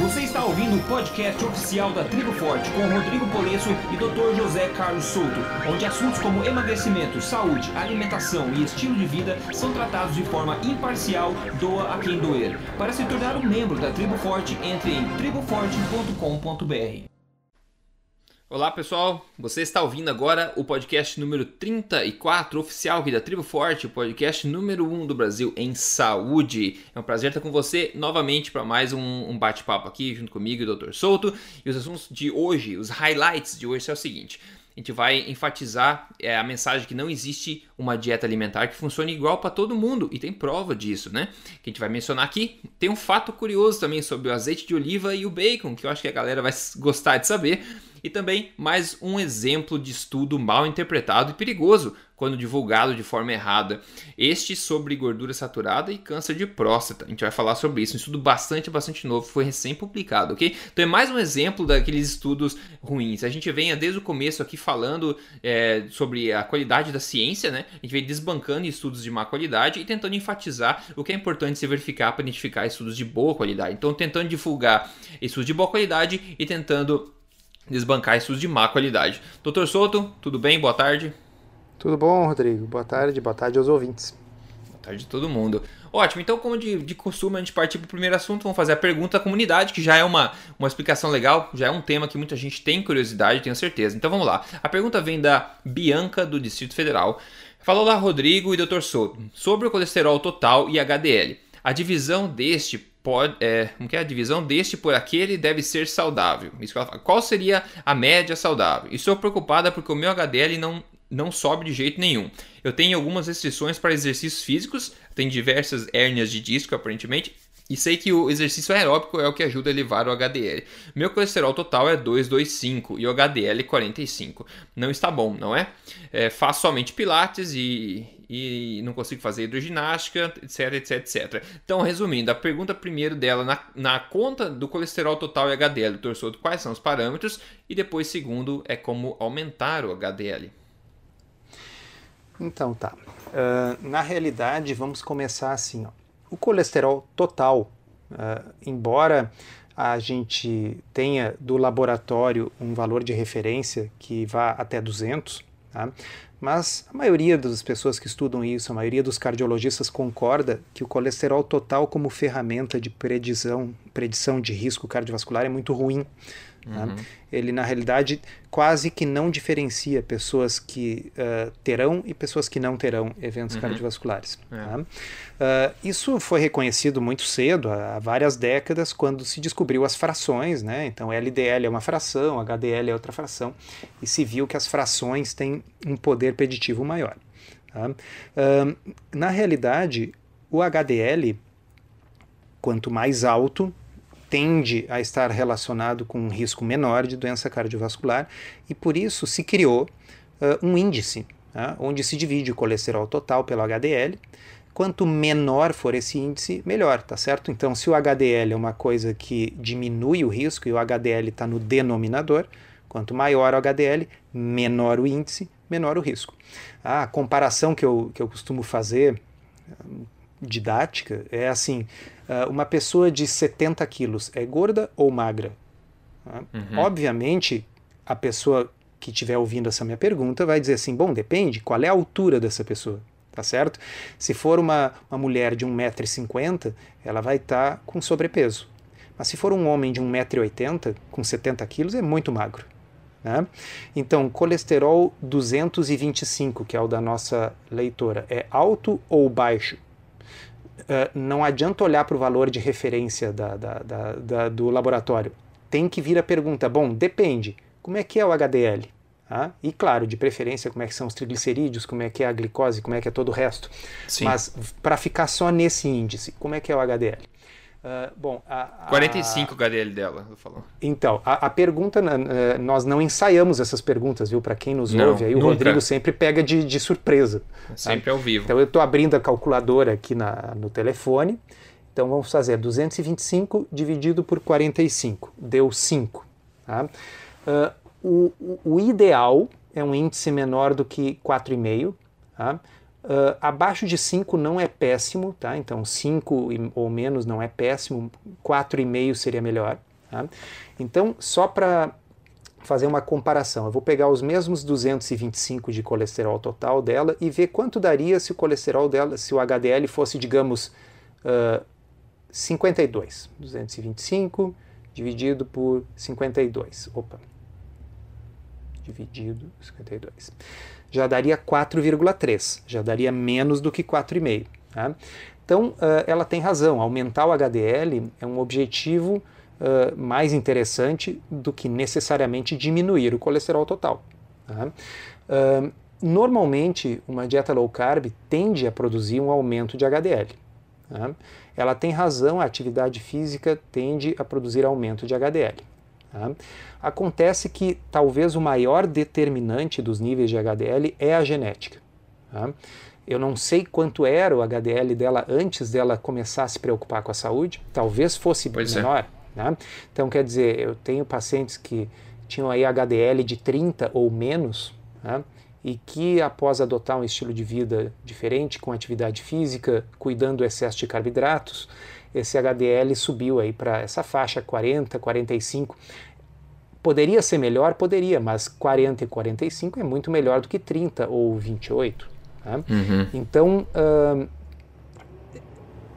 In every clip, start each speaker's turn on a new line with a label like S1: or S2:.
S1: Você está ouvindo o podcast oficial da Tribo Forte com Rodrigo Polesso e Dr. José Carlos Souto, onde assuntos como emagrecimento, saúde, alimentação e estilo de vida são tratados de forma imparcial, doa a quem doer. Para se tornar um membro da Tribo Forte, entre em triboforte.com.br.
S2: Olá pessoal, você está ouvindo agora o podcast número 34 oficial aqui da Tribo Forte, o podcast número 1 do Brasil em saúde. É um prazer estar com você novamente para mais um, bate-papo aqui junto comigo e o Dr. Souto. E os assuntos de hoje, os highlights de hoje é o seguinte: a gente vai enfatizar é, a mensagem que não existe uma dieta alimentar que funcione igual para todo mundo e tem prova disso, né? Que a gente vai mencionar aqui. Tem um fato curioso também sobre o azeite de oliva e o bacon, que eu acho que a galera vai gostar de saber e também mais um exemplo de estudo mal interpretado e perigoso quando divulgado de forma errada. Este sobre gordura saturada e câncer de próstata. A gente vai falar sobre isso. Um estudo bastante, bastante novo, foi recém-publicado, ok? Então é mais um exemplo daqueles estudos ruins. A gente vem desde o começo aqui falando é, sobre a qualidade da ciência, né? A gente vem desbancando estudos de má qualidade e tentando enfatizar o que é importante se verificar para identificar estudos de boa qualidade. Então, tentando divulgar estudos de boa qualidade e tentando desbancar estudos de má qualidade. Doutor Souto, tudo bem? Boa tarde.
S3: Tudo bom, Rodrigo? Boa tarde, boa tarde aos ouvintes.
S2: Boa tarde a todo mundo. Ótimo, então, como de, de costume, a gente partir para o primeiro assunto, vamos fazer a pergunta da comunidade, que já é uma, uma explicação legal, já é um tema que muita gente tem curiosidade, tenho certeza. Então vamos lá. A pergunta vem da Bianca, do Distrito Federal. Falou lá Rodrigo e Dr. Souto sobre o colesterol total e HDL. A divisão deste pode, é, como que é a divisão deste por aquele deve ser saudável. Qual seria a média saudável? Estou preocupada porque o meu HDL não não sobe de jeito nenhum. Eu tenho algumas restrições para exercícios físicos, tenho diversas hérnias de disco aparentemente, e sei que o exercício aeróbico é o que ajuda a elevar o HDL. Meu colesterol total é 225 e o HDL 45. Não está bom, não é? é faço somente pilates e, e não consigo fazer hidroginástica, etc, etc, etc. Então, resumindo, a pergunta primeiro dela na, na conta do colesterol total e HDL do torçodo, quais são os parâmetros? E depois, segundo, é como aumentar o HDL.
S3: Então, tá. Uh, na realidade, vamos começar assim, ó. O colesterol total, uh, embora a gente tenha do laboratório um valor de referência que vá até 200, tá? Mas a maioria das pessoas que estudam isso, a maioria dos cardiologistas concorda que o colesterol total como ferramenta de predição, predição de risco cardiovascular é muito ruim. Tá? Uhum. Ele, na realidade, quase que não diferencia pessoas que uh, terão e pessoas que não terão eventos uhum. cardiovasculares. É. Tá? Uh, isso foi reconhecido muito cedo, há, várias décadas, quando se descobriu as frações. Né? Então, LDL é uma fração, HDL é outra fração, e se viu que as frações têm um poder preditivo maior. Tá? Uh, na realidade, o HDL, quanto mais alto, tende a estar relacionado com um risco menor de doença cardiovascular e por isso se criou uh, um índice uh, onde se divide o colesterol total pelo HDL. Quanto menor for esse índice, melhor, tá certo? Então, se o HDL é uma coisa que diminui o risco e o HDL está no denominador, quanto maior o HDL, menor o índice, menor o risco. A comparação que eu, que eu costumo fazer, didática, é assim: uma pessoa de 70 quilos é gorda ou magra? Uh, uhum. Obviamente, a pessoa que estiver ouvindo essa minha pergunta vai dizer assim: bom, depende, qual é a altura dessa pessoa? Tá certo? Se for uma, uma mulher de 1,50m, ela vai estar tá com sobrepeso. Mas se for um homem de 1,80m, com 70 quilos, é muito magro. Né? Então, colesterol 225, que é o da nossa leitora, é alto ou baixo? Uh, não adianta olhar para o valor de referência da, da, da, do laboratório. Tem que vir a pergunta: bom, depende. Como é que é o HDL? Ah, e claro, de preferência, como é que são os triglicerídeos, como é que é a glicose, como é que é todo o resto. Sim. Mas para ficar só nesse índice, como é que é o HDL?
S2: Uh, bom, a, a, 45 HDL dela, falou.
S3: Então, a, a pergunta, uh, nós não ensaiamos essas perguntas, viu? Para quem nos não, ouve, aí nunca. o Rodrigo sempre pega de, de surpresa.
S2: Sempre tá? ao vivo.
S3: Então, eu estou abrindo a calculadora aqui na, no telefone. Então, vamos fazer 225 dividido por 45, deu 5. Tá? Uh, o, o ideal é um índice menor do que 4,5. Tá? Uh, abaixo de 5 não é péssimo, tá? Então 5 ou menos não é péssimo, 4,5 seria melhor. Tá? Então, só para fazer uma comparação, eu vou pegar os mesmos 225 de colesterol total dela e ver quanto daria se o colesterol dela, se o HDL fosse, digamos, uh, 52. 225 dividido por 52. Opa. Dividido 52. Já daria 4,3. Já daria menos do que 4,5. Tá? Então, uh, ela tem razão. Aumentar o HDL é um objetivo uh, mais interessante do que necessariamente diminuir o colesterol total. Tá? Uh, normalmente, uma dieta low carb tende a produzir um aumento de HDL. Tá? Ela tem razão, a atividade física tende a produzir aumento de HDL. Tá? Acontece que talvez o maior determinante dos níveis de HDL é a genética. Tá? Eu não sei quanto era o HDL dela antes dela começar a se preocupar com a saúde, talvez fosse pois é. menor. É. Né? Então, quer dizer, eu tenho pacientes que tinham aí HDL de 30 ou menos, né? e que após adotar um estilo de vida diferente, com atividade física, cuidando do excesso de carboidratos, esse HDL subiu aí para essa faixa 40, 45. Poderia ser melhor? Poderia, mas 40 e 45 é muito melhor do que 30 ou 28. Né? Uhum. Então, uh,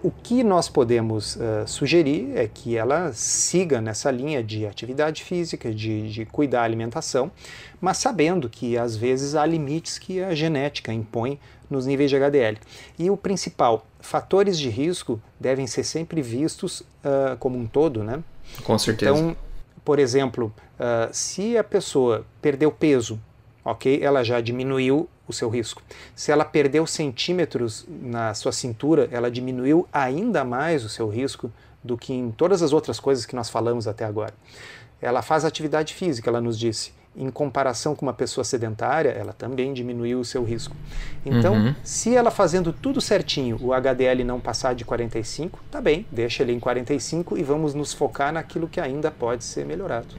S3: o que nós podemos uh, sugerir é que ela siga nessa linha de atividade física, de, de, cuidar da alimentação, mas sabendo que às vezes há limites que a genética impõe nos níveis de HDL. E o principal, fatores de risco devem ser sempre vistos uh, como um todo, né?
S2: Com certeza.
S3: Então, por exemplo, uh, se a pessoa perdeu peso, ok, ela já diminuiu o seu risco. Se ela perdeu centímetros na sua cintura, ela diminuiu ainda mais o seu risco do que em todas as outras coisas que nós falamos até agora. Ela faz atividade física, ela nos disse. Em comparação com uma pessoa sedentária, ela também diminuiu o seu risco. Então, uhum. se ela fazendo tudo certinho, o HDL não passar de 45, tá bem, deixa ele em 45 e vamos nos focar naquilo que ainda pode ser melhorado.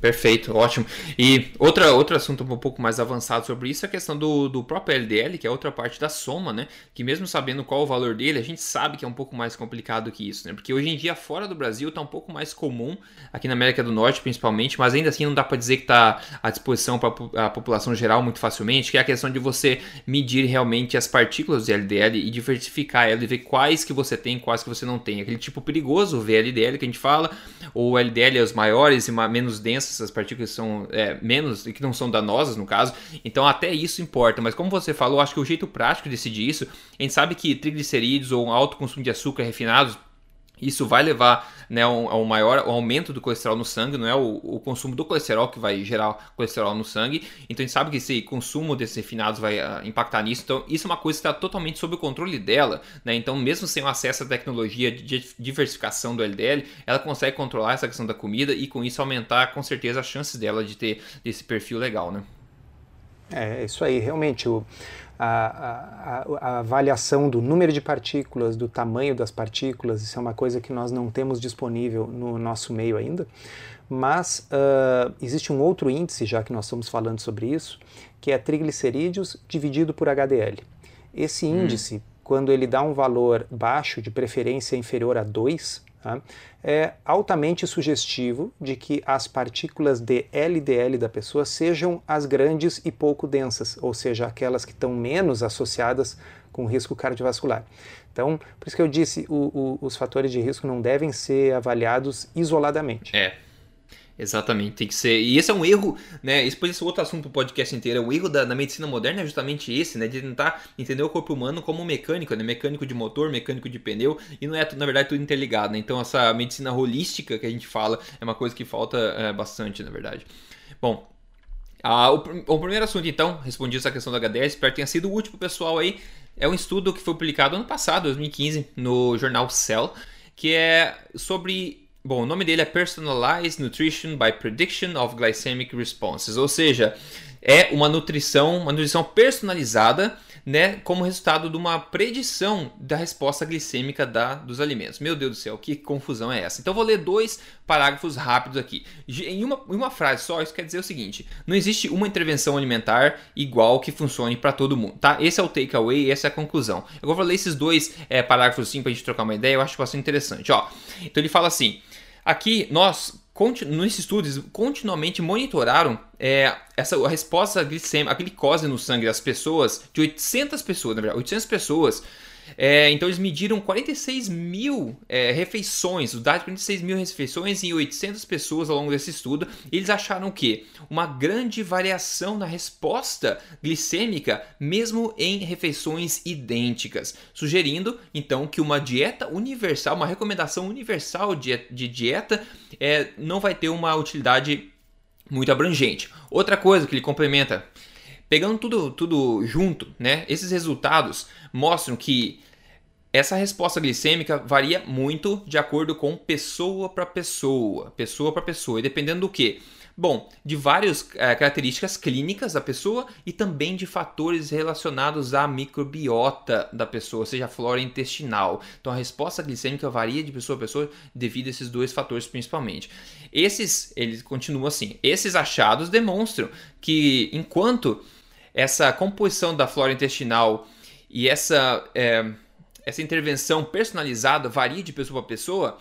S2: Perfeito, ótimo. E outra, outro assunto um pouco mais avançado sobre isso é a questão do, do próprio LDL, que é outra parte da soma, né? Que mesmo sabendo qual o valor dele, a gente sabe que é um pouco mais complicado que isso, né? Porque hoje em dia, fora do Brasil, está um pouco mais comum, aqui na América do Norte principalmente, mas ainda assim não dá para dizer que está à disposição para a população geral muito facilmente, que é a questão de você medir realmente as partículas de LDL e diversificar ela e ver quais que você tem quais que você não tem. Aquele tipo perigoso, o VLDL que a gente fala, ou LDL é os maiores e menos densos essas partículas são é, menos e que não são danosas no caso. Então até isso importa. Mas como você falou, acho que o jeito prático de decidir isso, a gente sabe que triglicerídeos ou um alto consumo de açúcar refinados isso vai levar né, um, a um maior um aumento do colesterol no sangue, não é o, o, consumo do colesterol que vai gerar colesterol no sangue. Então a gente sabe que esse consumo desses refinados vai uh, impactar nisso. Então isso é uma coisa que está totalmente sob o controle dela. Né? Então, mesmo sem o acesso à tecnologia de diversificação do LDL, ela consegue controlar essa questão da comida e com isso aumentar com certeza as chances dela de ter esse perfil legal. Né?
S3: É, isso aí, realmente. O, a, a, a, avaliação do número de partículas, do tamanho das partículas, isso é uma coisa que nós não temos disponível no nosso meio ainda. Mas uh, existe um outro índice, já que nós estamos falando sobre isso, que é triglicerídeos dividido por HDL. Esse hum. índice, hum. quando ele dá um valor baixo, de preferência inferior a 2, Tá? É altamente sugestivo de que as partículas de LDL da pessoa sejam as grandes e pouco densas, ou seja, aquelas que estão menos associadas com risco cardiovascular. Então, por isso que eu disse, o, o, os fatores de risco não devem ser avaliados isoladamente.
S2: É. Exatamente, tem que ser. E esse é um erro, né? Esse pode ser outro assunto do podcast inteiro. O erro da, da, medicina moderna é justamente esse, né? De tentar entender o corpo humano como mecânico, né? Mecânico de motor, mecânico de pneu, e não é, na verdade, tudo interligado, né? Então, essa medicina holística que a gente fala é uma coisa que falta é, bastante, na verdade. Bom, o, o, primeiro assunto, então, respondi essa questão do HDL, espero que tenha sido útil pro pessoal aí. É um estudo que foi publicado ano passado, 2015, no jornal Cell, que é sobre Bom, o nome dele é Personalized Nutrition by Prediction of Glycemic Responses, ou seja, é uma nutrição, uma nutrição personalizada né, como resultado de uma predição da resposta glicêmica da, dos alimentos. Meu Deus do céu, que confusão é essa? Então vou ler dois parágrafos rápidos aqui. Em uma, em uma frase só, isso quer dizer o seguinte: não existe uma intervenção alimentar igual que funcione para todo mundo, tá? Esse é o takeaway, essa é a conclusão. Eu vou ler esses dois é, parágrafos assim para a gente trocar uma ideia, eu acho bastante interessante. Ó, então ele fala assim. Aqui nós nesses estudos, continuamente monitoraram é, essa, a resposta a glicose no sangue das pessoas, de 800 pessoas, na verdade, 800 pessoas, é, então eles mediram 46 mil é, refeições, os dados de 46 mil refeições em 800 pessoas ao longo desse estudo. Eles acharam que uma grande variação na resposta glicêmica, mesmo em refeições idênticas, sugerindo então que uma dieta universal, uma recomendação universal de, de dieta, é, não vai ter uma utilidade muito abrangente. Outra coisa que ele complementa Pegando tudo, tudo junto, né? Esses resultados mostram que essa resposta glicêmica varia muito de acordo com pessoa para pessoa, pessoa para pessoa, e dependendo do que? Bom, de várias é, características clínicas da pessoa e também de fatores relacionados à microbiota da pessoa, seja a flora intestinal. Então a resposta glicêmica varia de pessoa a pessoa devido a esses dois fatores principalmente. Esses, eles continuam assim. Esses achados demonstram que enquanto essa composição da flora intestinal e essa, é, essa intervenção personalizada varia de pessoa para pessoa,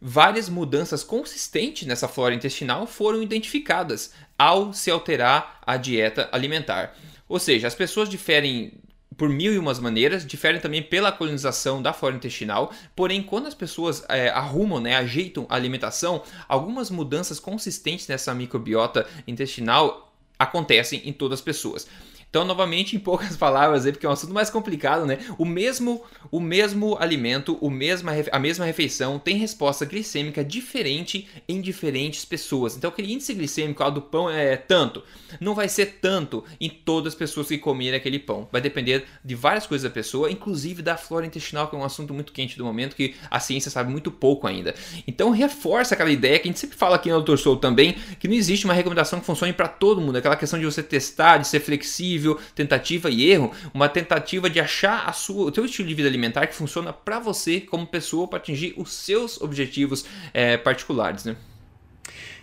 S2: várias mudanças consistentes nessa flora intestinal foram identificadas ao se alterar a dieta alimentar. Ou seja, as pessoas diferem por mil e umas maneiras, diferem também pela colonização da flora intestinal, porém, quando as pessoas é, arrumam, né, ajeitam a alimentação, algumas mudanças consistentes nessa microbiota intestinal acontecem em todas as pessoas. Então, novamente, em poucas palavras, porque é um assunto mais complicado, né? O mesmo, o mesmo alimento, o mesma, a mesma refeição tem resposta glicêmica diferente em diferentes pessoas. Então, aquele índice glicêmico do pão é tanto. Não vai ser tanto em todas as pessoas que comerem aquele pão. Vai depender de várias coisas da pessoa, inclusive da flora intestinal, que é um assunto muito quente do momento, que a ciência sabe muito pouco ainda. Então, reforça aquela ideia que a gente sempre fala aqui no Dr. Soul também, que não existe uma recomendação que funcione para todo mundo. Aquela questão de você testar, de ser flexível possível tentativa e erro, uma tentativa de achar a sua, o teu estilo de vida alimentar que funciona para você como pessoa para atingir os seus objetivos é, particulares, né?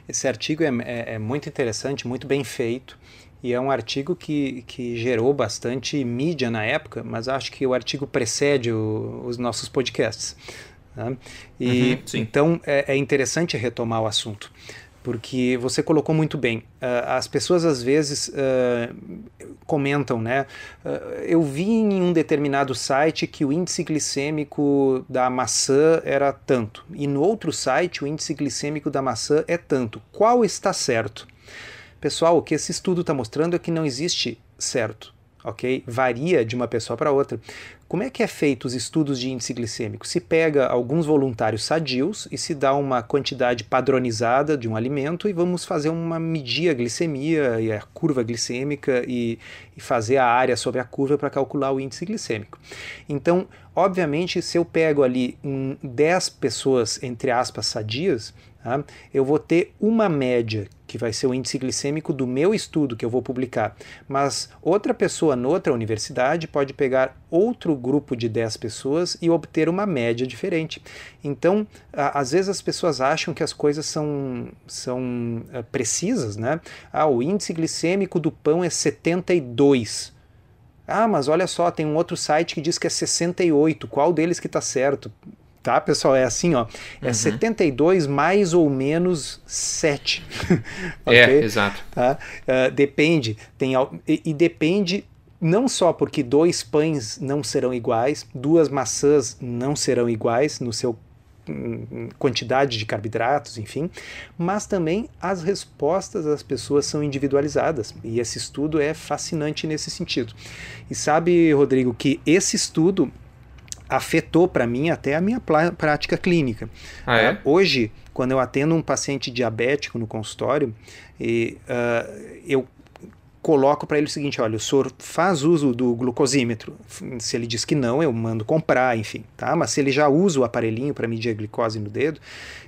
S3: Esse artigo é, é, é muito interessante, muito bem feito e é um artigo que, que gerou bastante mídia na época, mas acho que o artigo precede o, os nossos podcasts. Né? E uhum, então é, é, interessante retomar o assunto porque você colocou muito bem. Uh, as pessoas às vezes uh, comentam, né? Uh, eu vi em um determinado site que o índice glicêmico da maçã era tanto, e no outro site o índice glicêmico da maçã é tanto. Qual está certo? Pessoal, o que esse estudo está mostrando é que não existe certo ok? Varia de uma pessoa para outra. Como é que é feito os estudos de índice glicêmico? Se pega alguns voluntários sadios e se dá uma quantidade padronizada de um alimento e vamos fazer uma medir a glicemia e a curva glicêmica e, e fazer a área sobre a curva para calcular o índice glicêmico. Então, obviamente, se eu pego ali um, 10 pessoas, entre aspas, sadias, tá? eu vou ter uma média que vai ser o índice glicêmico do meu estudo que eu vou publicar. Mas outra pessoa noutra universidade pode pegar outro grupo de 10 pessoas e obter uma média diferente. Então, às vezes as pessoas acham que as coisas são, são uh, precisas, né? Ah, o índice glicêmico do pão é 72. Ah, mas olha só, tem um outro site que diz que é 68. Qual deles que está certo? Tá, pessoal? É assim, ó. É uhum. 72 mais ou menos 7.
S2: okay? É, exato.
S3: Tá? Uh, depende. Tem, e, e depende não só porque dois pães não serão iguais, duas maçãs não serão iguais no seu hum, quantidade de carboidratos, enfim, mas também as respostas das pessoas são individualizadas e esse estudo é fascinante nesse sentido. E sabe, Rodrigo, que esse estudo afetou para mim até a minha prática clínica.
S2: Ah, é? uh,
S3: hoje, quando eu atendo um paciente diabético no consultório, e, uh, eu coloco para ele o seguinte: olha, o senhor faz uso do glucosímetro. Se ele diz que não, eu mando comprar, enfim, tá? Mas se ele já usa o aparelhinho para medir a glicose no dedo,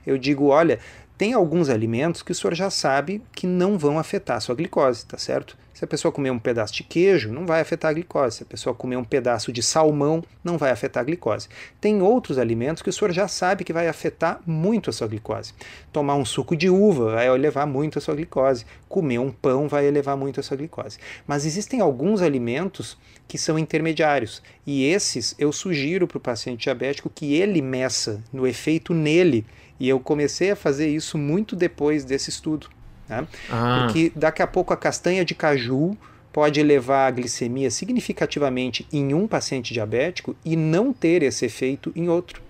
S3: eu digo: olha, tem alguns alimentos que o senhor já sabe que não vão afetar a sua glicose, tá certo? Se a pessoa comer um pedaço de queijo, não vai afetar a glicose. Se a pessoa comer um pedaço de salmão, não vai afetar a glicose. Tem outros alimentos que o senhor já sabe que vai afetar muito a sua glicose. Tomar um suco de uva vai elevar muito a sua glicose. Comer um pão vai elevar muito a sua glicose. Mas existem alguns alimentos que são intermediários. E esses eu sugiro para o paciente diabético que ele meça no efeito nele. E eu comecei a fazer isso muito depois desse estudo. Né? Ah. Porque daqui a pouco a castanha de caju pode elevar a glicemia significativamente em um paciente diabético e não ter esse efeito em outro.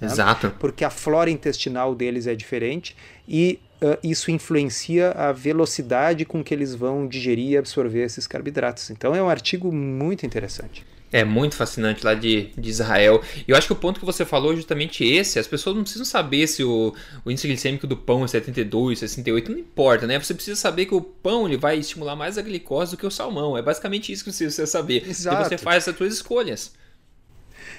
S2: Né? Exato.
S3: Porque a flora intestinal deles é diferente e uh, isso influencia a velocidade com que eles vão digerir e absorver esses carboidratos. Então é um artigo muito interessante.
S2: É muito fascinante lá de, de Israel. E eu acho que o ponto que você falou é justamente esse. As pessoas não precisam saber se o, o índice glicêmico do pão é 72, 68, não importa, né? Você precisa saber que o pão ele vai estimular mais a glicose do que o salmão. É basicamente isso que você precisa saber. Exato. E você faz as suas escolhas.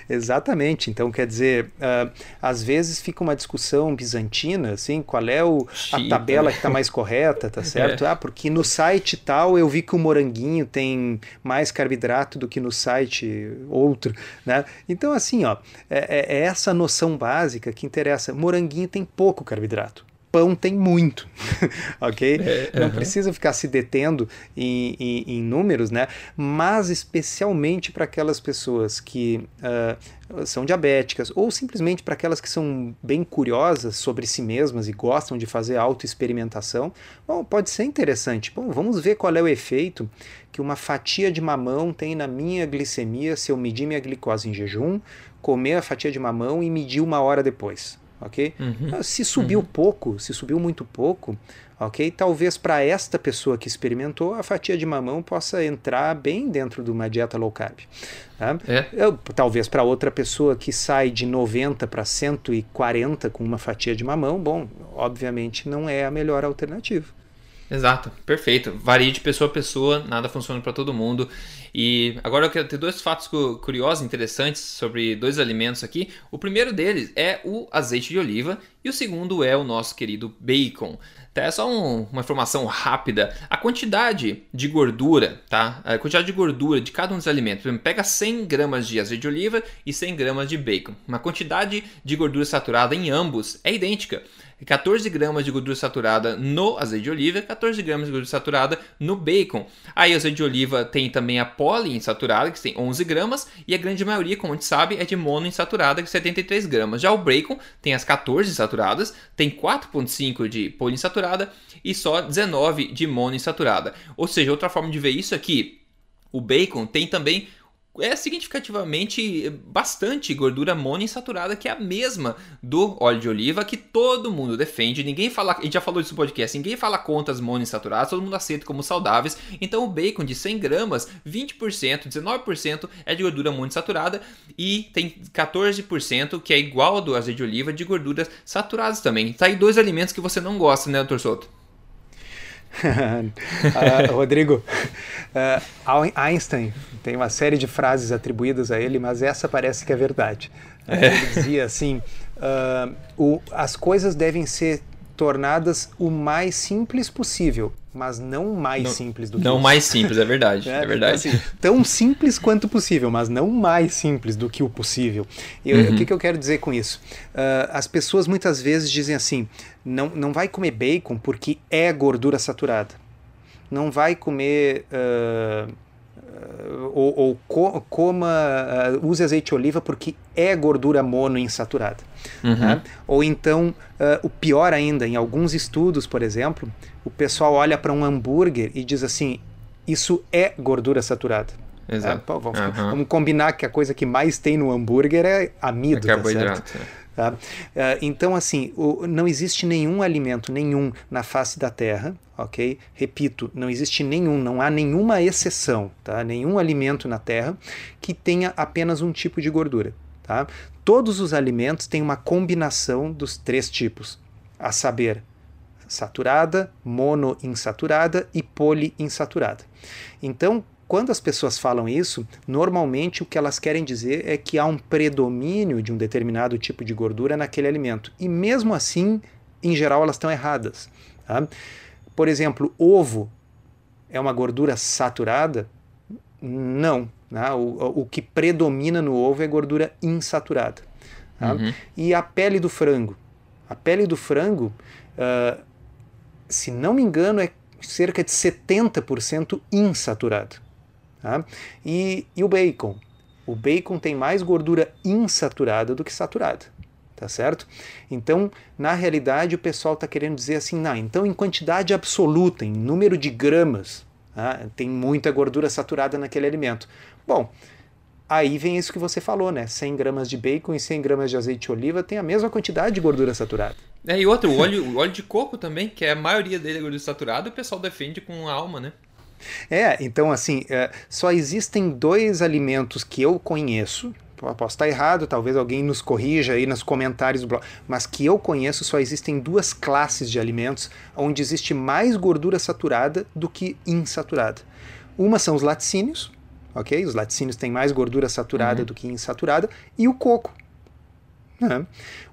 S3: Exatamente. Então, quer dizer, uh, às vezes fica uma discussão bizantina, assim, qual é o, a tabela né? que está mais correta, tá certo? É. Ah, porque no site tal eu vi que o moranguinho tem mais carboidrato do que no site outro, né? Então, assim, ó, é, é, é essa noção básica que interessa. Moranguinho tem pouco carboidrato pão tem muito, ok? É, Não precisa ficar se detendo em, em, em, números, né? Mas especialmente para aquelas pessoas que uh, são diabéticas ou simplesmente para aquelas que são bem curiosas sobre si mesmas e gostam de fazer autoexperimentação, bom, pode ser interessante. Bom, vamos ver qual é o efeito que uma fatia de mamão tem na minha glicemia se eu medir minha glicose em jejum, comer a fatia de mamão e medir uma hora depois ok? Uhum. Ah, se subiu uhum. pouco, se subiu muito pouco, ok? Talvez para esta pessoa que experimentou, a fatia de mamão possa entrar bem dentro de uma dieta low carb. Tá? É. Eu, talvez para outra pessoa que sai de 90 para 140 com uma fatia de mamão, bom, obviamente não é a melhor alternativa.
S2: Exato, perfeito. Varia de pessoa a pessoa, nada funciona para todo mundo. E agora eu quero ter dois fatos curiosos, interessantes sobre dois alimentos aqui. O primeiro deles é o azeite de oliva e o segundo é o nosso querido bacon. Tá, é só um, uma informação rápida. A quantidade de gordura, tá? A quantidade de gordura de cada um dos alimentos. Por exemplo, pega 100 gramas de azeite de oliva e 100 gramas de bacon. Uma quantidade de gordura saturada em ambos é idêntica. 14 gramas de gordura saturada no azeite de oliva, 14 gramas de gordura saturada no bacon. Aí o azeite de oliva tem também a poliinsaturada, que tem 11 gramas, e a grande maioria, como a gente sabe, é de monoinsaturada, que é 73 gramas. Já o bacon tem as 14 saturadas, tem 4,5 de poliinsaturada e só 19 de monoinsaturada. Ou seja, outra forma de ver isso aqui, é o bacon tem também é significativamente bastante gordura monoinsaturada, que é a mesma do óleo de oliva, que todo mundo defende. Ninguém fala, a gente já falou isso no podcast, ninguém fala contra as monoinsaturadas, todo mundo aceita como saudáveis. Então o bacon de 100 gramas, 20%, 19% é de gordura monoinsaturada e tem 14% que é igual ao do azeite de oliva de gorduras saturadas também. Tá aí dois alimentos que você não gosta, né, doutor Souto?
S3: Uh, Rodrigo, uh, Einstein tem uma série de frases atribuídas a ele, mas essa parece que é verdade. É. Ele dizia assim: uh, o, as coisas devem ser tornadas o mais simples possível, mas não mais não, simples do que
S2: Não mais simples, é verdade. é, é verdade.
S3: Assim, tão simples quanto possível, mas não mais simples do que o possível. E uhum. o que, que, eu quero dizer com isso? Uh, as pessoas muitas vezes dizem assim: não, não vai comer bacon porque é gordura saturada. Não vai comer. Uh, ou, ou co coma, uh, use azeite de oliva porque é gordura monoinsaturada. Uhum. Né? Ou então, uh, o pior ainda, em alguns estudos, por exemplo, o pessoal olha para um hambúrguer e diz assim: isso é gordura saturada.
S2: Exato.
S3: Vamos, uhum. vamos, combinar que a coisa que mais tem no hambúrguer é amido. É. Tá certo? É. Tá? Uh, então, assim, não existe nenhum alimento, nenhum na face da Terra, ok? Repito, não existe nenhum, não há nenhuma exceção, tá? Nenhum alimento na Terra que tenha apenas um tipo de gordura, tá? Todos os alimentos têm uma combinação dos três tipos, a saber, saturada, monoinsaturada e poliinsaturada. Então, quando as pessoas falam isso, normalmente o que elas querem dizer é que há um predomínio de um determinado tipo de gordura naquele alimento. E mesmo assim, em geral, elas estão erradas. Tá? Por exemplo, ovo é uma gordura saturada? Não. Né? O, o que predomina no ovo é gordura insaturada. Tá? Uhum. E a pele do frango? A pele do frango, uh, se não me engano, é cerca de 70% insaturada. Tá? E, e o bacon? O bacon tem mais gordura insaturada do que saturada tá certo? Então, na realidade, o pessoal está querendo dizer assim, não, então em quantidade absoluta, em número de gramas, tá? tem muita gordura saturada naquele alimento. Bom, aí vem isso que você falou, né? 100 gramas de bacon e 100 gramas de azeite de oliva tem a mesma quantidade de gordura saturada.
S2: É, e outro, o óleo, o óleo de coco também, que é a maioria dele é gordura saturada, o pessoal defende com alma, né?
S3: É, então assim, é, só existem dois alimentos que eu conheço, posso estar errado, talvez alguém nos corrija aí nos comentários do blog, mas que eu conheço só existem duas classes de alimentos onde existe mais gordura saturada do que insaturada. Uma são os laticínios, ok? Os laticínios têm mais gordura saturada uhum. do que insaturada, e o coco. Né?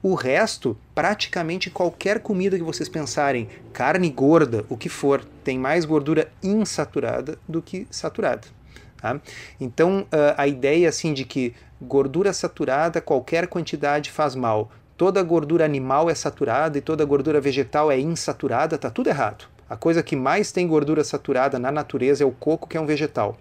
S3: O resto, praticamente qualquer comida que vocês pensarem, carne gorda, o que for, tem mais gordura insaturada do que saturada. Tá? Então, uh, a ideia assim de que gordura saturada, qualquer quantidade faz mal, toda gordura animal é saturada e toda gordura vegetal é insaturada, está tudo errado. A coisa que mais tem gordura saturada na natureza é o coco, que é um vegetal.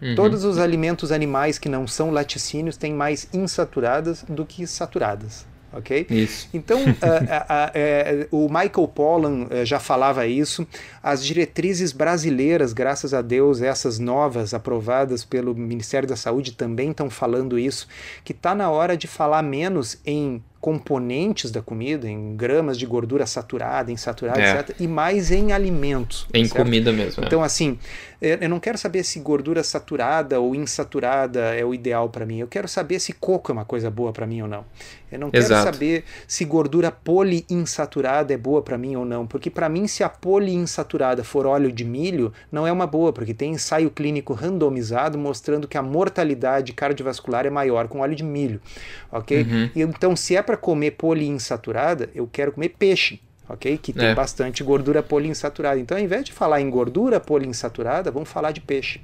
S3: Uhum. Todos os alimentos animais que não são laticínios têm mais insaturadas do que saturadas ok?
S2: Isso.
S3: Então, uh, uh, uh, o Michael Pollan eh, já falava isso. As diretrizes brasileiras, graças a Deus, essas novas aprovadas pelo Ministério da Saúde também estão falando isso, que está na hora de falar menos em componentes da comida, em gramas de gordura saturada, insaturada, é. etc., e mais em alimentos.
S2: Em certo? comida mesmo.
S3: É. Então, assim, eu não quero saber se gordura saturada ou insaturada é o ideal para mim. Eu quero saber se coco é uma coisa boa para mim ou não. Eu não quero Exato. saber se gordura poliinsaturada é boa para mim ou não, porque para mim se a poliinsaturada for óleo de milho, não é uma boa, porque tem ensaio clínico randomizado mostrando que a mortalidade cardiovascular é maior com óleo de milho, ok? Uhum. E, então se é para comer poliinsaturada, eu quero comer peixe, ok? Que tem é. bastante gordura poliinsaturada. Então ao invés de falar em gordura poliinsaturada, vamos falar de peixe.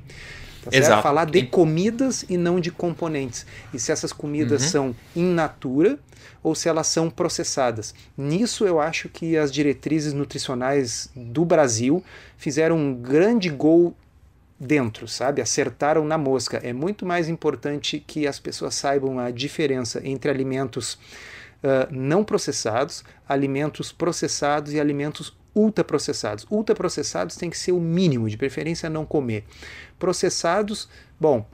S3: Tá Exato. Falar de comidas e não de componentes. E se essas comidas uhum. são in natura ou se elas são processadas. Nisso eu acho que as diretrizes nutricionais do Brasil fizeram um grande gol dentro, sabe? Acertaram na mosca. É muito mais importante que as pessoas saibam a diferença entre alimentos uh, não processados, alimentos processados e alimentos ultraprocessados. Ultraprocessados tem que ser o mínimo, de preferência não comer. Processados, bom,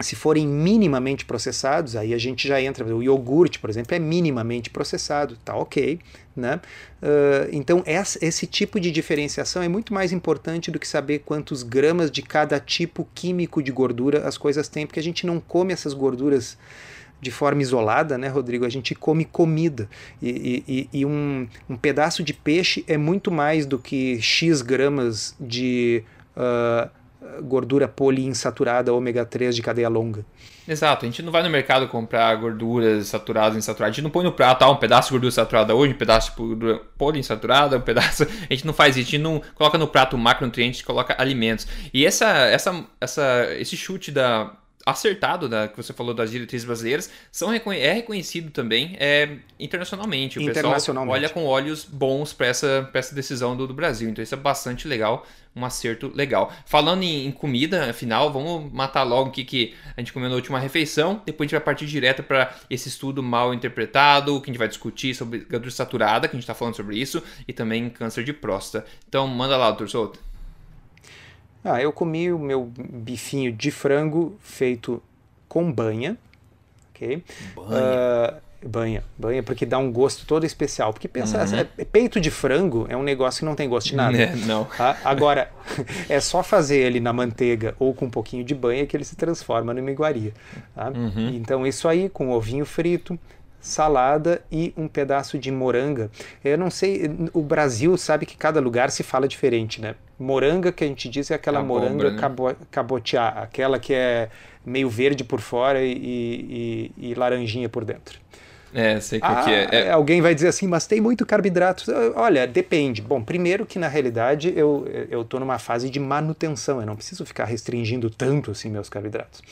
S3: se forem minimamente processados, aí a gente já entra. O iogurte, por exemplo, é minimamente processado, tá ok. Né? Uh, então, essa, esse tipo de diferenciação é muito mais importante do que saber quantos gramas de cada tipo químico de gordura as coisas têm, porque a gente não come essas gorduras de forma isolada, né, Rodrigo? A gente come comida. E, e, e um, um pedaço de peixe é muito mais do que X gramas de. Uh, gordura poliinsaturada ômega 3 de cadeia longa.
S2: Exato, a gente não vai no mercado comprar gorduras saturadas, insaturadas. A gente não põe no prato ah, um pedaço de gordura saturada hoje, um pedaço de gordura poliinsaturada, um pedaço. A gente não faz isso, a gente não coloca no prato macronutrientes, coloca alimentos. E essa, essa, essa, esse chute da acertado da que você falou das diretrizes brasileiras são é reconhecido também é, internacionalmente. O internacionalmente. pessoal olha com olhos bons para essa, essa decisão do, do, Brasil. Então isso é bastante legal, um acerto legal. Falando em, em comida, afinal, vamos matar logo o que, que a gente comeu na última refeição. Depois a gente vai partir direto para esse estudo mal interpretado, que a gente vai discutir sobre gordura saturada, que a gente está falando sobre isso, e também câncer de próstata. Então manda lá, doutor Souto.
S3: Ah, eu comi o meu bifinho de frango feito com banha, ok?
S2: Banha.
S3: Uh, banha, banha, porque dá um gosto todo especial. Porque pensa, uhum. é, peito de frango é um negócio que não tem gosto de nada.
S2: É, não.
S3: Tá? Agora, é só fazer ele na manteiga ou com um pouquinho de banha que ele se transforma numa iguaria. Tá? Uhum. Então, isso aí com ovinho frito, salada e um pedaço de moranga. Eu não sei, o Brasil sabe que cada lugar se fala diferente, né? Moranga que a gente diz é aquela moranga né? cabo, cabotiá, aquela que é meio verde por fora e, e, e, laranjinha por dentro.
S2: É, sei ah, que é. é.
S3: Alguém vai dizer assim, mas tem muito carboidrato. Olha, depende. Bom, primeiro que na realidade eu eu estou numa fase de manutenção, eu não preciso ficar restringindo tanto assim meus carboidratos.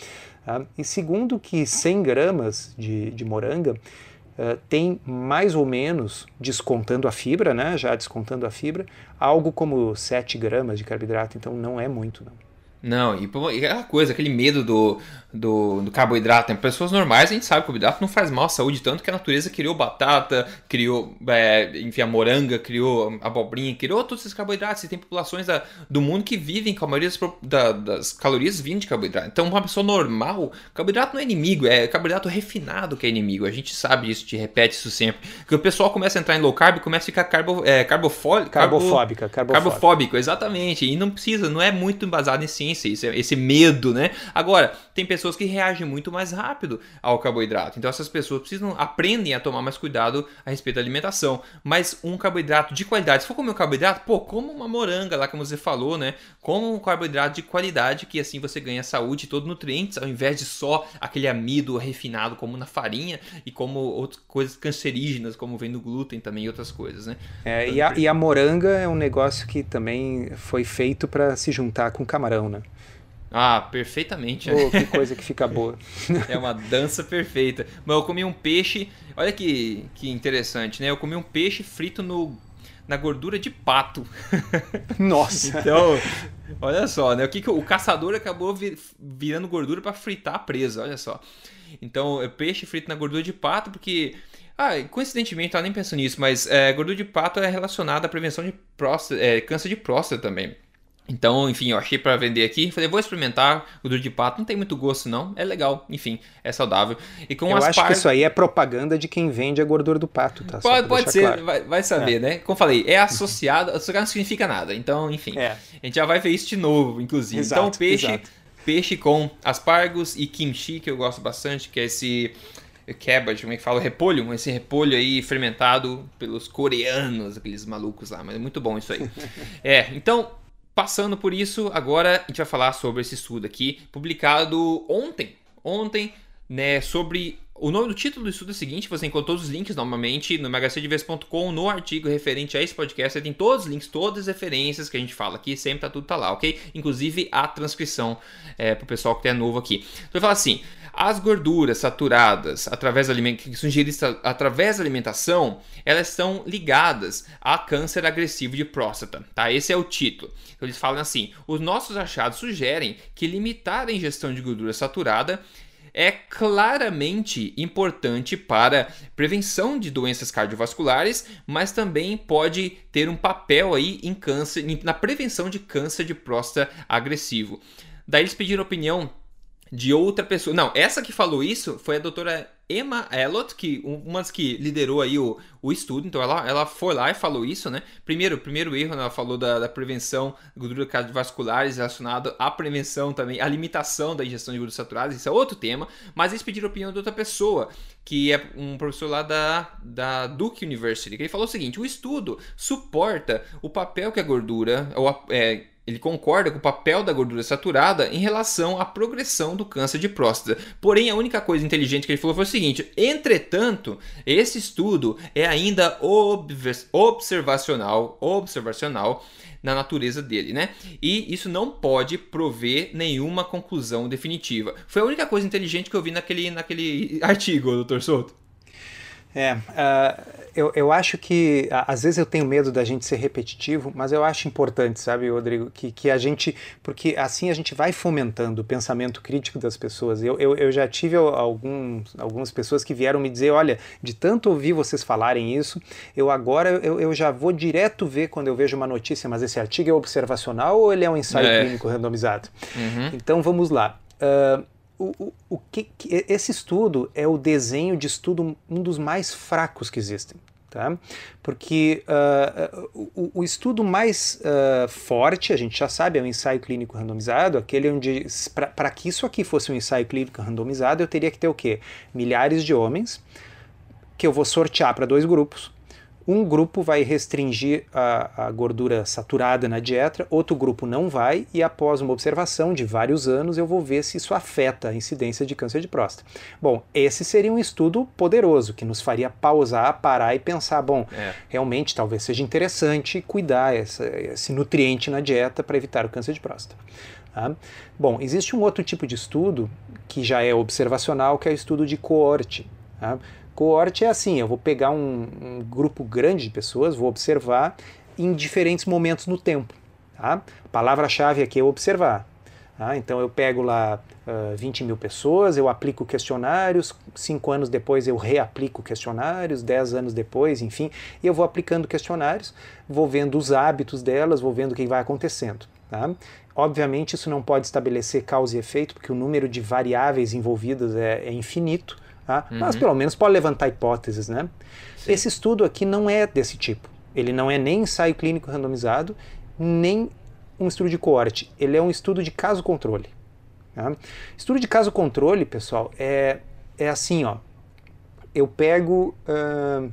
S3: Ah, e segundo que 100 gramas de, de moranga uh, tem mais ou menos, descontando a fibra, né, já descontando a fibra, algo como 7 gramas de carboidrato, então não é muito não.
S2: Não, e aquela coisa, aquele medo do, do, do carboidrato. Em pessoas normais, a gente sabe que o carboidrato não faz mal à saúde, tanto que a natureza criou batata, criou, é, enfim, a moranga, criou a abobrinha, criou todos esses carboidratos. E tem populações da, do mundo que vivem com a maioria das, da, das calorias vindo de carboidrato. Então, uma pessoa normal, carboidrato não é inimigo, é carboidrato refinado que é inimigo. A gente sabe isso, te repete isso sempre. Que o pessoal começa a entrar em low carb, começa a ficar carbo, é, carbofólico,
S3: carbofóbica,
S2: carbofóbica. Carbofóbico, exatamente. E não precisa, não é muito embasado em ciência esse, esse medo, né? Agora, tem pessoas que reagem muito mais rápido ao carboidrato. Então essas pessoas precisam aprendem a tomar mais cuidado a respeito da alimentação. Mas um carboidrato de qualidade, se for comer um carboidrato, pô, como uma moranga lá como você falou, né? Como um carboidrato de qualidade que assim você ganha saúde e todos os nutrientes, ao invés de só aquele amido refinado como na farinha e como outras coisas cancerígenas, como vem no glúten também e outras coisas, né?
S3: É, e, a, e a moranga é um negócio que também foi feito para se juntar com camarão, né?
S2: Ah, perfeitamente.
S3: Oh, que coisa que fica boa.
S2: é uma dança perfeita. Mas eu comi um peixe, olha que, que interessante, né? Eu comi um peixe frito no, na gordura de pato.
S3: Nossa!
S2: então, olha só, né? O que, que o caçador acabou virando gordura para fritar a presa, olha só. Então, é peixe frito na gordura de pato, porque. Ah, coincidentemente, eu nem pensando nisso, mas é, gordura de pato é relacionada à prevenção de próstata, é, câncer de próstata também. Então, enfim, eu achei para vender aqui. Falei, vou experimentar o duro de pato. Não tem muito gosto, não. É legal, enfim, é saudável.
S3: E com eu acho par... que isso aí é propaganda de quem vende a gordura do pato, tá?
S2: Pode, pode ser, claro. vai, vai, saber, é. né? Como falei, é associado, associado não significa nada. Então, enfim, é. a gente já vai ver isso de novo, inclusive. Exato, então, peixe, exato. peixe com aspargos e kimchi, que eu gosto bastante, que é esse cabbage, como é que fala? Repolho, esse repolho aí fermentado pelos coreanos, aqueles malucos lá, mas é muito bom isso aí. é, então Passando por isso, agora a gente vai falar sobre esse estudo aqui, publicado ontem. Ontem, né, sobre o nome do título do estudo é o seguinte: você encontra todos os links normalmente no magacedevez.com, no artigo referente a esse podcast. Você tem todos os links, todas as referências que a gente fala aqui, sempre tá tudo tá lá, ok? Inclusive a transcrição é, pro pessoal que é novo aqui. Então eu falo assim: as gorduras saturadas através da que são através da alimentação, elas estão ligadas a câncer agressivo de próstata, tá? Esse é o título. Então eles falam assim: os nossos achados sugerem que limitar a ingestão de gordura saturada é claramente importante para prevenção de doenças cardiovasculares, mas também pode ter um papel aí em câncer, na prevenção de câncer de próstata agressivo. Daí eles pediram opinião de outra pessoa. Não, essa que falou isso foi a doutora Emma Elliott, que uma das que liderou aí o, o estudo, então ela, ela foi lá e falou isso, né? Primeiro, primeiro erro, né? ela falou da, da prevenção de gorduras cardiovasculares relacionado à prevenção também, à limitação da ingestão de gorduras saturadas, isso é outro tema, mas eles pediram a opinião de outra pessoa, que é um professor lá da, da Duke University, que ele falou o seguinte, o estudo suporta o papel que a gordura, ou a, é, ele concorda com o papel da gordura saturada em relação à progressão do câncer de próstata. Porém, a única coisa inteligente que ele falou foi o seguinte: entretanto, esse estudo é ainda observacional, observacional na natureza dele, né? E isso não pode prover nenhuma conclusão definitiva. Foi a única coisa inteligente que eu vi naquele, naquele artigo, doutor Souto.
S3: É, uh, eu, eu acho que às vezes eu tenho medo da gente ser repetitivo, mas eu acho importante, sabe, Rodrigo, que, que a gente, porque assim a gente vai fomentando o pensamento crítico das pessoas. Eu, eu, eu já tive alguns, algumas pessoas que vieram me dizer, olha, de tanto ouvir vocês falarem isso, eu agora eu, eu já vou direto ver quando eu vejo uma notícia, mas esse artigo é observacional ou ele é um ensaio é. clínico randomizado? Uhum. Então vamos lá. Uh, o, o, o que, esse estudo é o desenho de estudo um dos mais fracos que existem. Tá? Porque uh, o, o, estudo mais uh, forte, a gente já sabe, é o um ensaio clínico randomizado, aquele onde, para que isso aqui fosse um ensaio clínico randomizado, eu teria que ter o quê? Milhares de homens, que eu vou sortear para dois grupos. Um grupo vai restringir a, a, gordura saturada na dieta, outro grupo não vai, e após uma observação de vários anos eu vou ver se isso afeta a incidência de câncer de próstata. Bom, esse seria um estudo poderoso que nos faria pausar, parar e pensar: bom, é. realmente talvez seja interessante cuidar essa, esse nutriente na dieta para evitar o câncer de próstata. Tá? Bom, existe um outro tipo de estudo que já é observacional, que é o estudo de coorte. Tá? Coorte é assim: eu vou pegar um, um grupo grande de pessoas, vou observar em diferentes momentos no tempo. Tá? A palavra-chave aqui é observar. Tá? Então eu pego lá uh, 20 mil pessoas, eu aplico questionários, cinco anos depois eu reaplico questionários, dez anos depois, enfim, eu vou aplicando questionários, vou vendo os hábitos delas, vou vendo o que vai acontecendo. Tá? Obviamente isso não pode estabelecer causa e efeito, porque o número de variáveis envolvidas é, é infinito. Tá? Uhum. Mas pelo menos pode levantar hipóteses. Né? Esse estudo aqui não é desse tipo. Ele não é nem ensaio clínico randomizado, nem um estudo de coorte. Ele é um estudo de caso-controle. Tá? Estudo de caso-controle, pessoal, é, é assim, ó. Eu pego uh,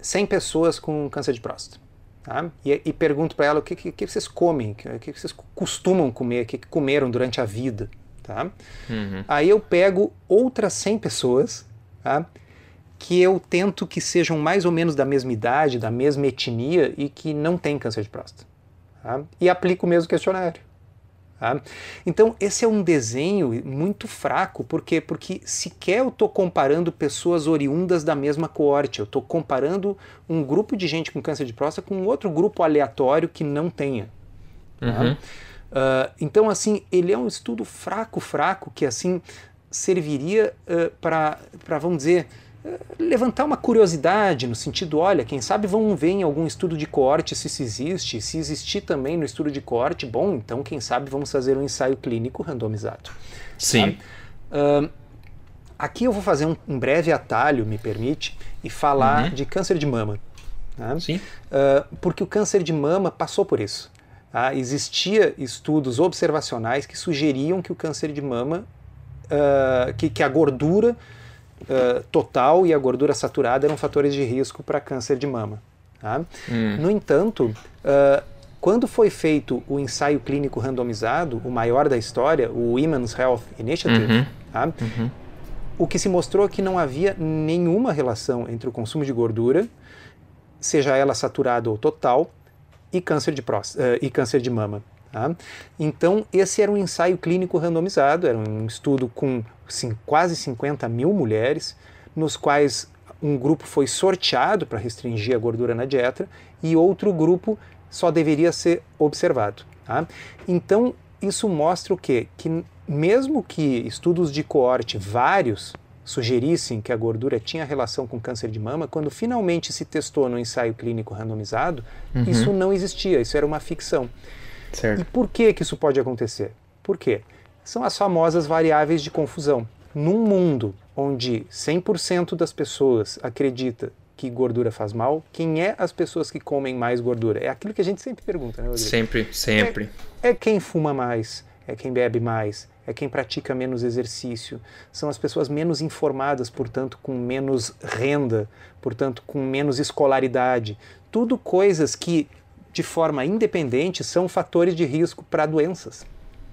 S3: 100 pessoas com câncer de próstata. Tá? E, e, pergunto para ela o que, que, que, vocês comem, o que, que vocês costumam comer, o que, que comeram durante a vida. Tá? Uhum. Aí eu pego outras 100 pessoas tá? que eu tento que sejam mais ou menos da mesma idade, da mesma etnia e que não têm câncer de próstata. Tá? E aplico o mesmo questionário. Tá? Então, esse é um desenho muito fraco, por quê? Porque sequer eu estou comparando pessoas oriundas da mesma coorte, eu estou comparando um grupo de gente com câncer de próstata com outro grupo aleatório que não tenha. Tá? Uhum. Uh, então, assim, ele é um estudo fraco, fraco, que assim serviria uh, para, vamos dizer, uh, levantar uma curiosidade no sentido, olha, quem sabe vão ver em algum estudo de corte se isso existe, se existir também no estudo de corte, bom, então quem sabe vamos fazer um ensaio clínico randomizado.
S2: Sim.
S3: Tá? aqui eu vou fazer um, um, breve atalho, me permite, e falar uhum. de câncer de mama. Tá?
S2: Sim.
S3: porque o câncer de mama passou por isso. Ah, existia estudos observacionais que sugeriam que o câncer de mama, uh, que, que, a gordura uh, total e a gordura saturada eram fatores de risco para câncer de mama. Tá? Hum. No entanto, uh, quando foi feito o ensaio clínico randomizado, o maior da história, o Women's Health Initiative, uhum. Tá? Uhum. o que se mostrou é que não havia nenhuma relação entre o consumo de gordura, seja ela saturada ou total, e câncer de, próstata, uh, e câncer de mama. Tá? Então, esse era um ensaio clínico randomizado, era um estudo com sim, quase 50 mil mulheres, nos quais um grupo foi sorteado para restringir a gordura na dieta e outro grupo só deveria ser observado. Tá? Então, isso mostra o quê? Que mesmo que estudos de coorte vários sugerissem que a gordura tinha relação com câncer de mama, quando finalmente se testou no ensaio clínico randomizado, uhum. isso não existia, isso era uma ficção.
S2: Certo.
S3: E por que, que isso pode acontecer? Por quê? São as famosas variáveis de confusão. Num mundo onde 100% das pessoas acredita que gordura faz mal, quem é as pessoas que comem mais gordura? É aquilo que a gente sempre pergunta, né, Rodrigo?
S2: Sempre, sempre.
S3: É, é quem fuma mais, é quem bebe mais, é quem pratica menos exercício, são as pessoas menos informadas, portanto, com menos renda, portanto, com menos escolaridade. Tudo coisas que, de forma independente, são fatores de risco para doenças.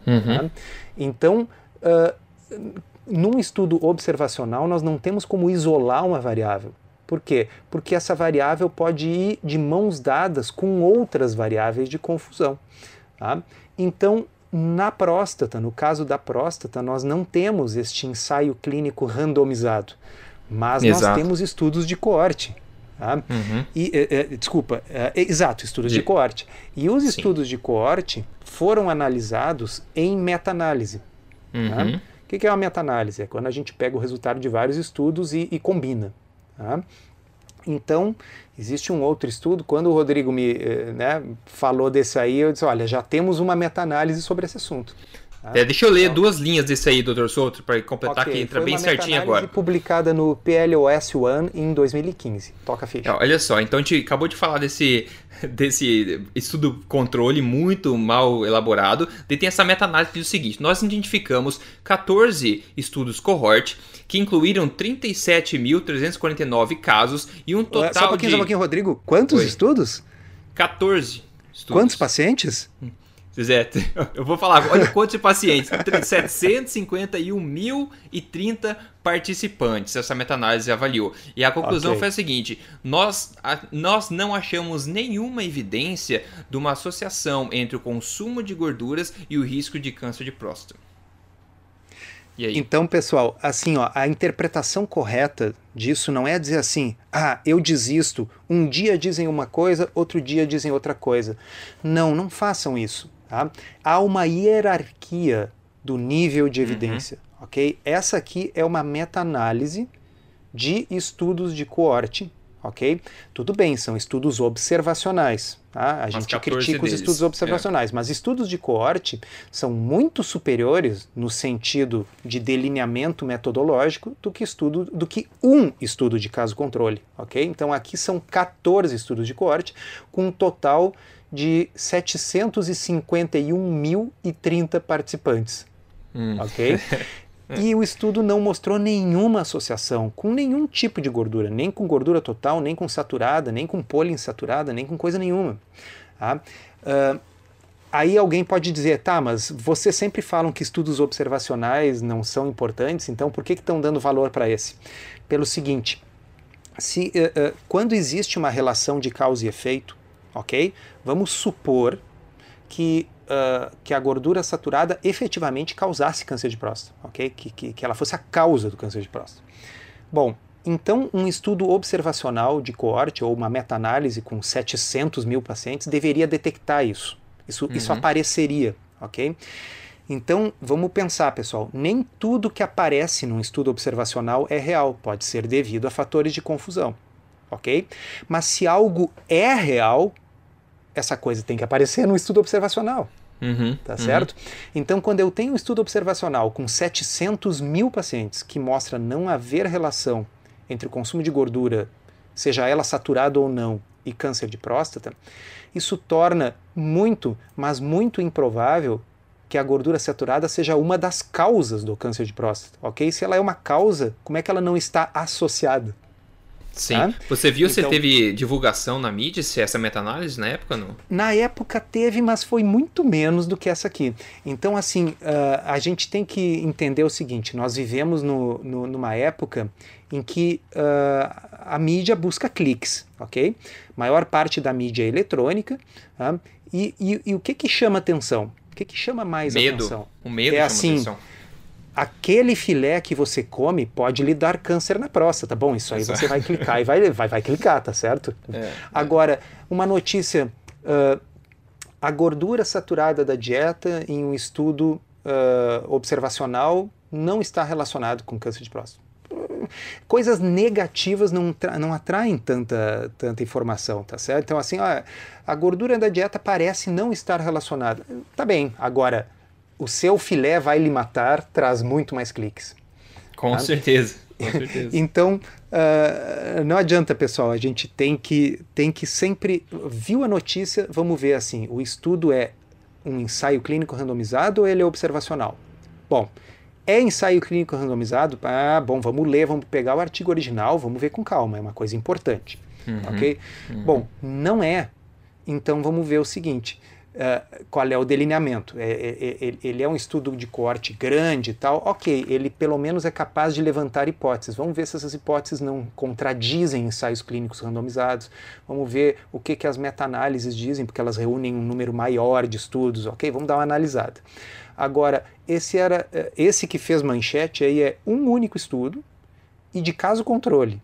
S3: Uhum. Tá? Então, uh, num estudo observacional, nós não temos como isolar uma variável. Por quê? Porque essa variável pode ir de mãos dadas com outras variáveis de confusão. Tá? Então, na próstata, no caso da próstata, nós não temos este ensaio clínico randomizado, mas Exato. nós temos estudos de coorte. Tá? Uhum. E, é, é, desculpa, é, exato, estudos de, de coorte. E os Sim. estudos de coorte foram analisados em meta-análise. Tá? Uhum. Tá? O que é uma meta-análise? É quando a gente pega o resultado de vários estudos e, e combina. Tá? Então, existe um outro estudo. Quando o Rodrigo me eh, né, falou desse aí, eu disse: olha, já temos uma meta-análise sobre esse assunto.
S2: É, deixa eu ler então, duas linhas desse aí, doutor Souto, para completar okay, que entra bem certinho agora.
S3: publicada no PLOS One em 2015. Toca a ficha.
S2: Olha só, então a gente acabou de falar desse, desse estudo controle muito mal elaborado. E tem essa meta-análise que diz o seguinte: nós identificamos 14 estudos cohort que incluíram 37.349 casos e um total
S3: só um pouquinho,
S2: de...
S3: Só um pouquinho, Rodrigo. Quantos Oi. estudos?
S2: 14
S3: estudos. Quantos pacientes?
S2: Hum. Zé, eu vou falar, olha quantos de pacientes, 751.030 participantes essa meta-análise avaliou. E a conclusão okay. foi a seguinte: nós, a, nós não achamos nenhuma evidência de uma associação entre o consumo de gorduras e o risco de câncer de próstata.
S3: Então, pessoal, assim, ó, a interpretação correta disso não é dizer assim, ah, eu desisto, um dia dizem uma coisa, outro dia dizem outra coisa. Não, não façam isso. Tá? Há uma hierarquia do nível de uhum. evidência, uhum. ok? Essa aqui é uma meta-análise de estudos de coorte, ok? Tudo bem, são estudos observacionais, tá? A gente critica os estudos observacionais, é. mas estudos de coorte são muito superiores no sentido de delineamento metodológico do que estudo do que um estudo de caso controle, ok? Então aqui são 14 estudos de coorte com um total de 751.030 participantes. Hum. Ok? e o estudo não mostrou nenhuma associação com nenhum tipo de gordura, nem com gordura total, nem com saturada, nem com poliinsaturada, nem com coisa nenhuma. Tá? Uh, aí alguém pode dizer, tá, mas vocês sempre falam que estudos observacionais não são importantes, então por que estão dando valor para esse? Pelo seguinte, se, uh, uh, quando existe uma relação de causa e efeito, ok? Vamos supor que, uh, que a gordura saturada efetivamente causasse câncer de próstata, ok? Que, que, que ela fosse a causa do câncer de próstata. Bom, então um estudo observacional de coorte ou uma meta-análise com 700 mil pacientes deveria detectar isso. Isso, uhum. isso apareceria, ok? Então, vamos pensar, pessoal, nem tudo que aparece num estudo observacional é real, pode ser devido a fatores de confusão, ok? Mas se algo é real, essa coisa tem que aparecer no estudo observacional. Uhum, tá uhum. certo? Então, quando eu tenho um estudo observacional com 700 mil pacientes que mostra não haver relação entre o consumo de gordura, seja ela saturada ou não, e câncer de próstata, isso torna muito, mas muito improvável que a gordura saturada seja uma das causas do câncer de próstata, ok? Se ela é uma causa, como é que ela não está associada?
S2: Sim. Tá? Você viu então, se teve divulgação na mídia, se essa meta-análise na época não?
S3: Na época teve, mas foi muito menos do que essa aqui. Então, assim, uh, a gente tem que entender o seguinte: nós vivemos no, no, numa época em que uh, a mídia busca cliques, ok? Maior parte da mídia é eletrônica. Uh, e, e, e, o que, que chama atenção? O que, que chama mais
S2: medo.
S3: atenção?
S2: O medo é assim, atenção
S3: aquele filé que você come pode lhe dar câncer na próstata. Bom, isso aí você vai clicar e vai, vai, vai clicar, tá certo? É, é. Agora, uma notícia: uh, a gordura saturada da dieta em um estudo uh, observacional não está relacionado com câncer de próstata. Coisas negativas não, não atraem tanta, tanta informação, tá certo? Então, assim, ó, a gordura da dieta parece não estar relacionada. Tá bem, agora o seu filé vai lhe matar traz muito mais cliques.
S2: Com tá? certeza. Com certeza.
S3: então, uh, não adianta, pessoal, a gente tem que, tem que sempre. Viu a notícia, vamos ver assim: o estudo é um ensaio clínico randomizado ou ele é observacional? Bom, é ensaio clínico randomizado? Ah, bom, vamos ler, vamos pegar o artigo original, vamos ver com calma, é uma coisa importante. Uhum, ok? Uhum. Bom, não é. Então vamos ver o seguinte: uh, qual é o delineamento. É, é, é, ele é um estudo de corte grande e tal, ok, ele pelo menos é capaz de levantar hipóteses. Vamos ver se essas hipóteses não contradizem ensaios clínicos randomizados, vamos ver o que, que as meta-análises dizem, porque elas reúnem um número maior de estudos, ok? Vamos dar uma analisada. Agora, esse, era, eh, esse que fez manchete aí é um único estudo e de caso controle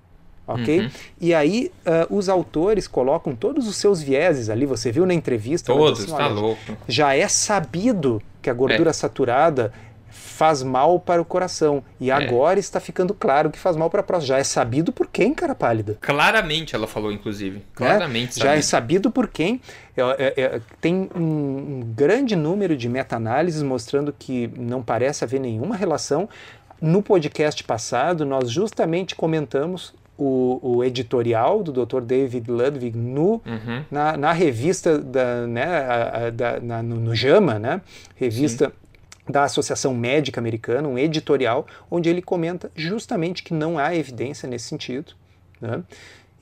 S3: ok? Uhum. E aí uh, os autores colocam todos os seus vieses ali, você viu na entrevista.
S2: Todos, assim, tá louco.
S3: Já é sabido que a gordura é. saturada faz mal para o coração. E é. agora está ficando claro que faz mal para a próstata. Já é sabido por quem, cara pálida?
S2: Claramente ela falou, inclusive. Né? Claramente.
S3: É? Já é sabido por quem. É, é, é, tem um, um grande número de meta-análises mostrando que não parece haver nenhuma relação. No podcast passado, nós justamente comentamos o, o, editorial do Dr. David Ludwig no, uhum. na, na, revista da, né, a, a, da, na, no, no, JAMA, né, revista Sim. da Associação Médica Americana, um editorial onde ele comenta justamente que não há evidência nesse sentido. Né?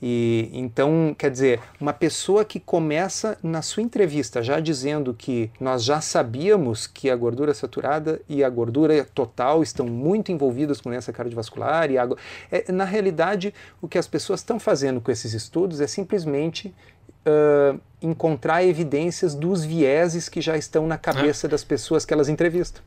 S3: E então, quer dizer, uma pessoa que começa na sua entrevista já dizendo que nós já sabíamos que a gordura saturada e a gordura total estão muito envolvidas com doença cardiovascular e a... é, na realidade o que as pessoas estão fazendo com esses estudos é simplesmente uh, encontrar evidências dos vieses que já estão na cabeça ah. das pessoas que elas entrevistam.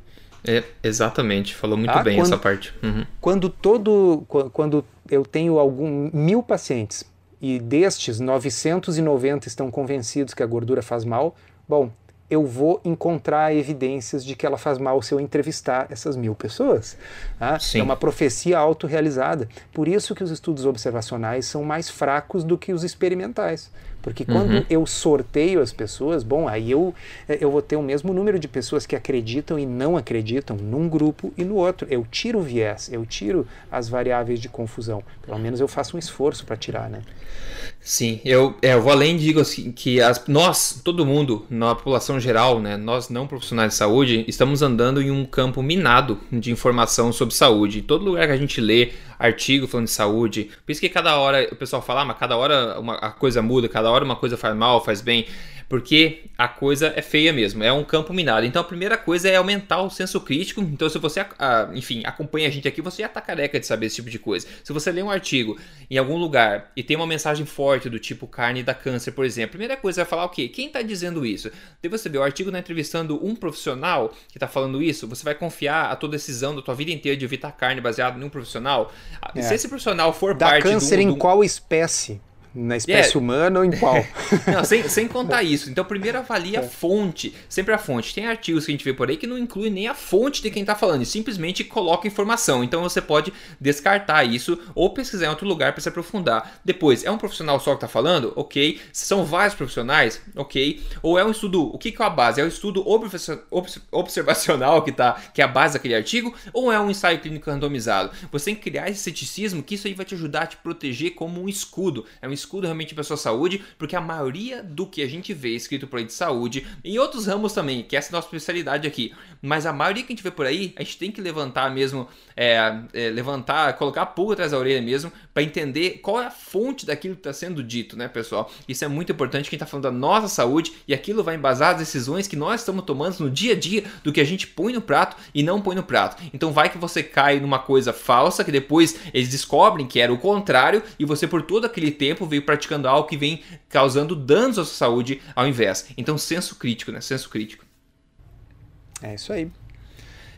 S2: É, exatamente, falou muito ah, bem quando, essa parte. Uhum.
S3: Quando todo, quando eu tenho algum mil pacientes e destes 990 estão convencidos que a gordura faz mal, bom, eu vou encontrar evidências de que ela faz mal se eu entrevistar essas mil pessoas. Tá? É uma profecia autorrealizada. Por isso que os estudos observacionais são mais fracos do que os experimentais. Porque quando uhum. eu sorteio as pessoas, bom, aí eu, eh, eu vou ter o mesmo número de pessoas que acreditam e não acreditam num grupo e no outro. Eu tiro o viés, eu tiro as variáveis de confusão. Pelo menos eu faço um esforço para tirar, né?
S2: Sim, eu, é, eu vou além digo assim, que as, nós, todo mundo, na população geral, né, nós não profissionais de saúde, estamos andando em um campo minado de informação sobre saúde. Em todo lugar que a gente lê artigo falando de saúde, por isso que cada hora o pessoal fala, ah, mas cada hora uma, a coisa muda, cada hora uma coisa faz mal, faz bem porque a coisa é feia mesmo, é um campo minado. Então a primeira coisa é aumentar o senso crítico. Então se você, enfim, acompanha a gente aqui, você já tá careca de saber esse tipo de coisa. Se você lê um artigo em algum lugar e tem uma mensagem forte do tipo carne dá câncer, por exemplo, a primeira coisa é falar o quê? Quem tá dizendo isso? Daí você vê o artigo tá entrevistando um profissional que tá falando isso, você vai confiar a tua decisão da tua vida inteira de evitar carne baseado em um profissional? É. Se esse profissional for
S3: dá
S2: parte
S3: câncer
S2: do,
S3: em qual espécie? Na espécie é. humana ou em qual?
S2: não, sem, sem contar isso. Então, primeiro avalia a é. fonte. Sempre a fonte. Tem artigos que a gente vê por aí que não inclui nem a fonte de quem está falando e simplesmente coloca informação. Então, você pode descartar isso ou pesquisar em outro lugar para se aprofundar. Depois, é um profissional só que está falando? Ok. São vários profissionais? Ok. Ou é um estudo. O que, que é a base? É o estudo observacional que, tá, que é a base daquele artigo? Ou é um ensaio clínico randomizado? Você tem que criar esse ceticismo que isso aí vai te ajudar a te proteger como um escudo. É um escudo escudo realmente para sua saúde, porque a maioria do que a gente vê escrito por aí de saúde, em outros ramos também, que essa é a nossa especialidade aqui, mas a maioria que a gente vê por aí, a gente tem que levantar mesmo, é, é, levantar, colocar a pulga atrás da orelha mesmo, para entender qual é a fonte daquilo que está sendo dito, né, pessoal? Isso é muito importante, quem está falando da nossa saúde e aquilo vai embasar as decisões que nós estamos tomando no dia a dia do que a gente põe no prato e não põe no prato. Então vai que você cai numa coisa falsa que depois eles descobrem que era o contrário e você por todo aquele tempo veio praticando algo que vem causando danos à sua saúde ao invés. Então, senso crítico, né? Senso crítico.
S3: É isso aí.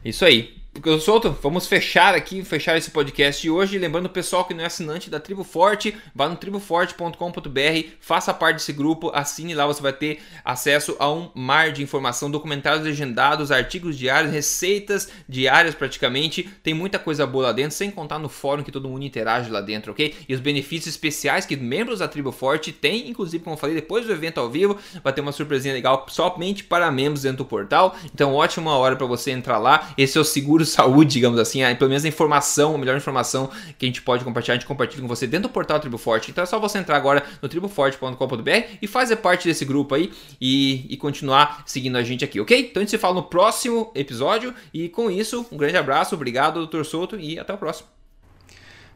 S2: Isso aí. Eu solto, vamos fechar aqui, fechar esse podcast de hoje. Lembrando o pessoal que não é assinante da Tribo Forte, vá no triboforte.com.br, faça parte desse grupo, assine lá, você vai ter acesso a um mar de informação, documentários legendados, artigos diários, receitas diárias praticamente. Tem muita coisa boa lá dentro, sem contar no fórum que todo mundo interage lá dentro, ok? E os benefícios especiais que membros da Tribo Forte têm, inclusive, como eu falei, depois do evento ao vivo, vai ter uma surpresinha legal somente para membros dentro do portal. Então, ótima hora para você entrar lá. Esse é o seguro saúde, digamos assim, pelo menos a informação, a melhor informação que a gente pode compartilhar, a gente compartilha com você dentro do portal Tribo Forte. Então é só você entrar agora no triboforte.com.br e fazer parte desse grupo aí e, e continuar seguindo a gente aqui, ok? Então a gente se fala no próximo episódio e com isso, um grande abraço, obrigado, Dr. Souto, e até o próximo.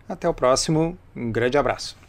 S3: Até o próximo, um grande abraço.